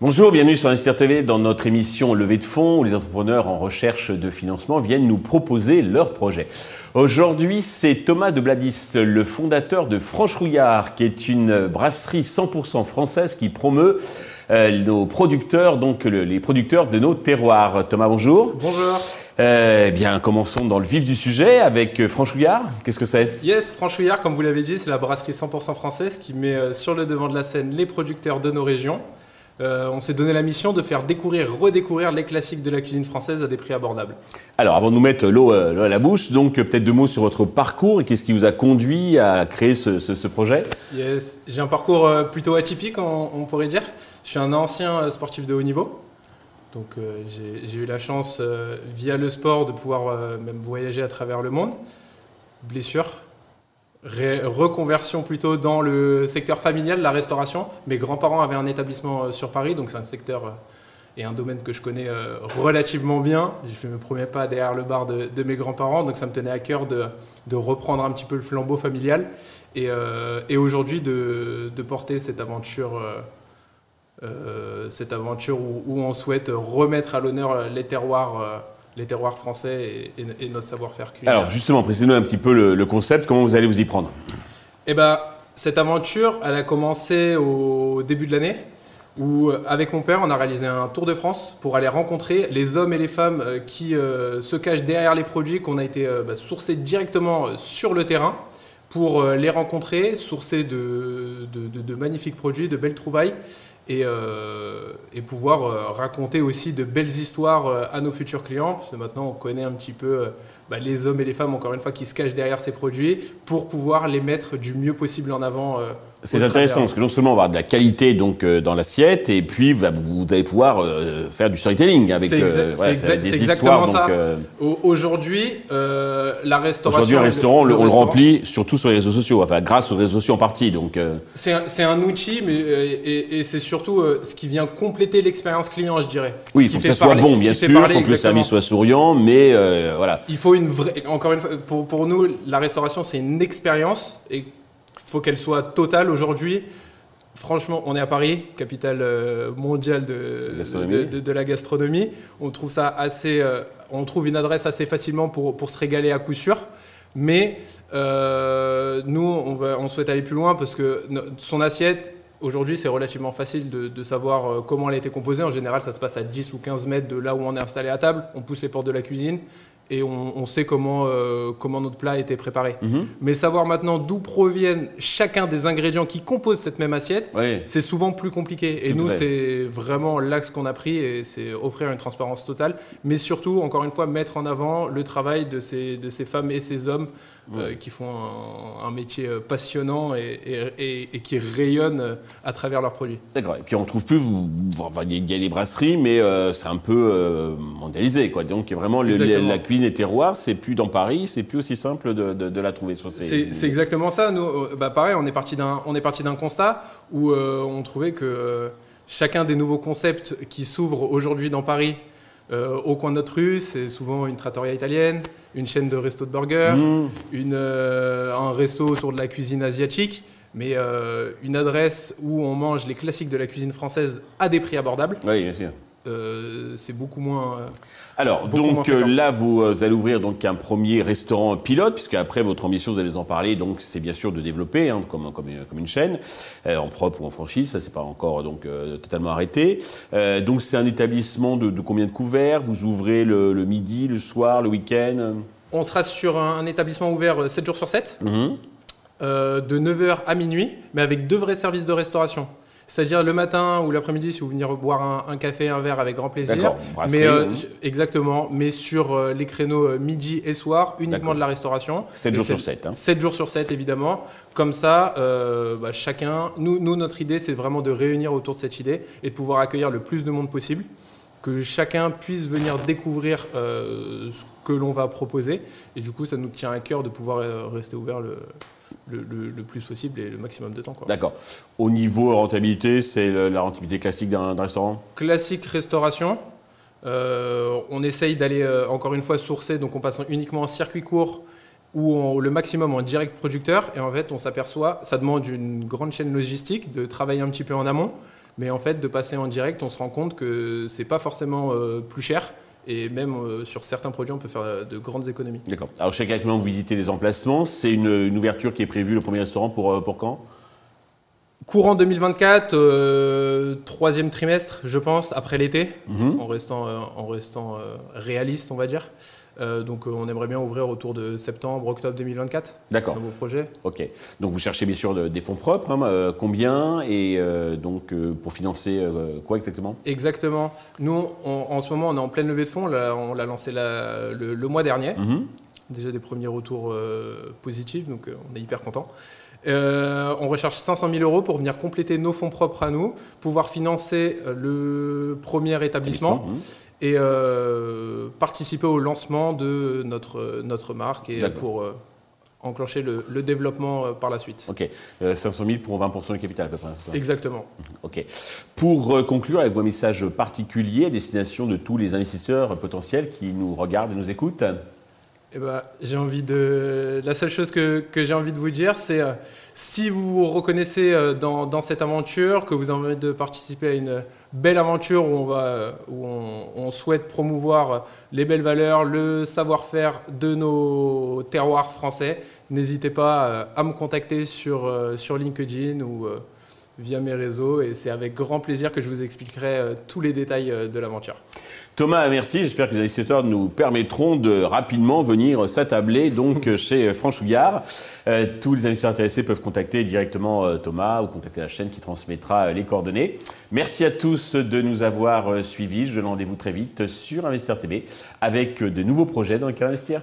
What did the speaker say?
Bonjour, bienvenue sur Investir TV dans notre émission Levée de fonds où les entrepreneurs en recherche de financement viennent nous proposer leurs projets. Aujourd'hui, c'est Thomas de Bladis, le fondateur de Franche-Rouillard, qui est une brasserie 100% française qui promeut euh, nos producteurs, donc le- les producteurs de nos terroirs. Thomas, bonjour. Bonjour. Euh, eh bien, commençons dans le vif du sujet avec euh, Franche-Rouillard. Qu'est-ce que c'est? Yes, Franchouillard, comme vous l'avez dit, c'est la brasserie 100% française qui met euh, sur le devant de la scène les producteurs de nos régions. Euh, on s'est donné la mission de faire découvrir, redécouvrir les classiques de la cuisine française à des prix abordables. Alors, avant de nous mettre l'eau à la bouche, donc peut-être deux mots sur votre parcours et qu'est-ce qui vous a conduit à créer ce, ce- ce projet? Yes, j'ai un parcours plutôt atypique, on, on pourrait dire. Je suis un ancien sportif de haut niveau. Donc euh, j'ai eu la chance, euh, via le sport, de pouvoir euh, même voyager à travers le monde. Blessure, reconversion plutôt dans le secteur familial, la restauration. Mes grands-parents avaient un établissement sur Paris, donc c'est un secteur et un domaine que je connais relativement bien. J'ai fait mes premiers pas derrière le bar de, mes grands-parents, donc ça me tenait à cœur de, reprendre un petit peu le flambeau familial et, aujourd'hui de porter cette aventure, euh, cette aventure où, où on souhaite remettre à l'honneur les terroirs, euh, les terroirs français et, et- et notre savoir-faire culinaire. Alors, justement, précisez-nous un petit peu le, le concept, comment vous allez vous y prendre? Eh ben, cette aventure, elle a commencé au début de l'année, où euh, avec mon père, on a réalisé un tour de France pour aller rencontrer les hommes et les femmes qui euh, se cachent derrière les produits qu'on a été euh, bah, sourcés directement sur le terrain pour euh, les rencontrer, sourcer de, de- de- de magnifiques produits, de belles trouvailles. Et, euh, et pouvoir euh, raconter aussi de belles histoires euh, à nos futurs clients, parce que maintenant on connaît un petit peu bah, les hommes et les femmes, encore une fois, qui se cachent derrière ces produits pour pouvoir les mettre du mieux possible en avant. euh, C'est intéressant parce que non seulement on va avoir de la qualité donc euh, dans l'assiette et puis vous, vous allez pouvoir euh, faire du storytelling avec euh, voilà, c'est exact- des histoires. Aujourd'hui, la restauration. Aujourd'hui, un restaurant, on le, on le restaurant, remplit surtout sur les réseaux sociaux, enfin grâce aux réseaux sociaux en partie. Donc, C'est un, outil, mais et, et c'est surtout ce qui vient compléter l'expérience client, je dirais. oui, il faut que ça soit bon, bien sûr. Il faut que le service soit souriant, mais voilà. Il faut une vraie. Encore une fois, pour, pour nous, la restauration, c'est une expérience et il faut qu'elle soit totale. Aujourd'hui, franchement, on est à Paris, capitale euh, mondiale de, Gastronomie. de, de- de la gastronomie. On trouve ça assez. euh, on trouve une adresse assez facilement pour, pour se régaler à coup sûr. Mais euh, nous, on, va, on souhaite aller plus loin parce que son assiette, aujourd'hui, c'est relativement facile de, de savoir comment elle a été composée. En général, ça se passe à 10 ou 15 mètres de là où on est installé à table. On pousse les portes de la cuisine et on, on sait comment, euh, comment notre plat a été préparé. Mhm. Mais savoir maintenant d'où proviennent chacun des ingrédients qui composent cette même assiette, Oui. c'est souvent plus compliqué. Et Tout nous, c'est vraiment l'axe qu'on a pris et c'est offrir une transparence totale. Mais surtout, encore une fois, mettre en avant le travail de ces, de ces femmes et ces hommes euh, qui font un, un métier euh, passionnant et, et- et- et qui rayonnent euh, à travers leurs produits. D'accord. Et puis on trouve plus, vous, vous- enfin, il y a des brasseries, mais euh, c'est un peu euh, mondialisé, quoi. Donc vraiment, le- la cuisine et terroir, c'est plus dans Paris, c'est plus aussi simple de, de- de la trouver. C'est exactement ça. Nous, bah, pareil, on est parti d'un, on est parti d'un constat où euh, on trouvait que chacun des nouveaux concepts qui s'ouvrent aujourd'hui dans Paris, euh, au coin de notre rue, c'est souvent une trattoria italienne, une chaîne de resto de burgers, Mmh. une, euh, un resto autour de la cuisine asiatique, mais euh, une adresse où on mange les classiques de la cuisine française à des prix abordables. Oui, bien sûr. Euh, c'est beaucoup moins. euh, Alors, Beaucoup donc euh, là, vous allez ouvrir donc un premier restaurant pilote, puisque après votre ambition, vous allez en parler. Donc, c'est bien sûr de développer, hein, comme, comme, une- comme une chaîne, euh, en propre ou en franchise. Ça, c'est pas encore donc totalement arrêté. Donc, c'est un établissement de, de combien de couverts? Vous ouvrez le, le midi, le soir, le week-end? On sera sur un, un établissement ouvert euh, 7 jours sur 7. Mhm. de 9h à minuit, mais avec deux vrais services de restauration. C'est-à-dire le matin ou l'après-midi, si vous venez boire un, un café, un verre avec grand plaisir. Mais euh, exactement, mais sur euh, les créneaux euh, midi et soir, uniquement de la restauration. 7 Et jours sur 7. Hein. 7 jours sur 7, évidemment. Comme ça, euh, bah, chacun, nous, nous, notre idée, c'est vraiment de réunir autour de cette idée et de pouvoir accueillir le plus de monde possible, que chacun puisse venir découvrir euh, ce que l'on va proposer. Et du coup, ça nous tient à cœur de pouvoir euh, rester ouvert le, le, le- le plus possible et le maximum de temps. D'accord. Au niveau rentabilité, c'est la rentabilité classique d'un d'un restaurant? Classique restauration. on essaye d'aller encore une fois sourcer, donc on passe uniquement en circuit court ou le maximum en direct producteur. Et en fait, on s'aperçoit, ça demande une grande chaîne logistique de travailler un petit peu en amont. Mais en fait, de passer en direct, on se rend compte que c'est pas forcément plus cher et même euh, sur certains produits, on peut faire de grandes économies. D'accord. Alors, chaque moment, vous visitez les emplacements. C'est une, ouverture qui est prévue, le premier restaurant, pour, euh, pour quand? Courant 2024, euh, troisième trimestre, je pense, après l'été, mhm. en restant, en restant réaliste, on va dire. Euh, donc euh, on aimerait bien ouvrir autour de septembre, octobre 2024. D'accord. C'est un beau projet. Ok. Donc vous cherchez bien sûr des fonds propres. Hein, euh, combien et donc pour financer quoi exactement? Exactement. Nous, en ce moment, on est en pleine levée de fonds. on l'a lancé le, mois dernier. Mhm. Déjà des premiers retours positifs, donc on est hyper content. on recherche 500 000 euros pour venir compléter nos fonds propres à nous, pouvoir financer le premier établissement. Mhm et euh, participer au lancement de notre, notre marque et pour euh, enclencher le, développement euh, par la suite. Ok, 500 000 pour 20% du capital à peu près, ça? Exactement. Ok. Pour conclure avec vos messages particuliers à destination de tous les investisseurs potentiels qui nous regardent et nous écoutent eh ben, j'ai envie de. La seule chose que, que j'ai envie de vous dire, c'est si vous vous reconnaissez dans, dans, cette aventure, que vous avez envie de participer à une belle aventure où on, souhaite promouvoir les belles valeurs, le savoir-faire de nos terroirs français, n'hésitez pas euh, à me contacter sur, euh, LinkedIn ou euh, via mes réseaux et c'est avec grand plaisir que je vous expliquerai tous les détails de l'aventure. Thomas, merci. J'espère que les investisseurs nous permettront de rapidement venir s'attabler donc chez Franchouillard. Euh, tous les investisseurs intéressés peuvent contacter directement euh, Thomas ou contacter la chaîne qui transmettra euh, les coordonnées. Merci à tous de nous avoir suivis. Je donne rendez-vous très vite sur Investir TV avec de nouveaux projets dans lesquels investir.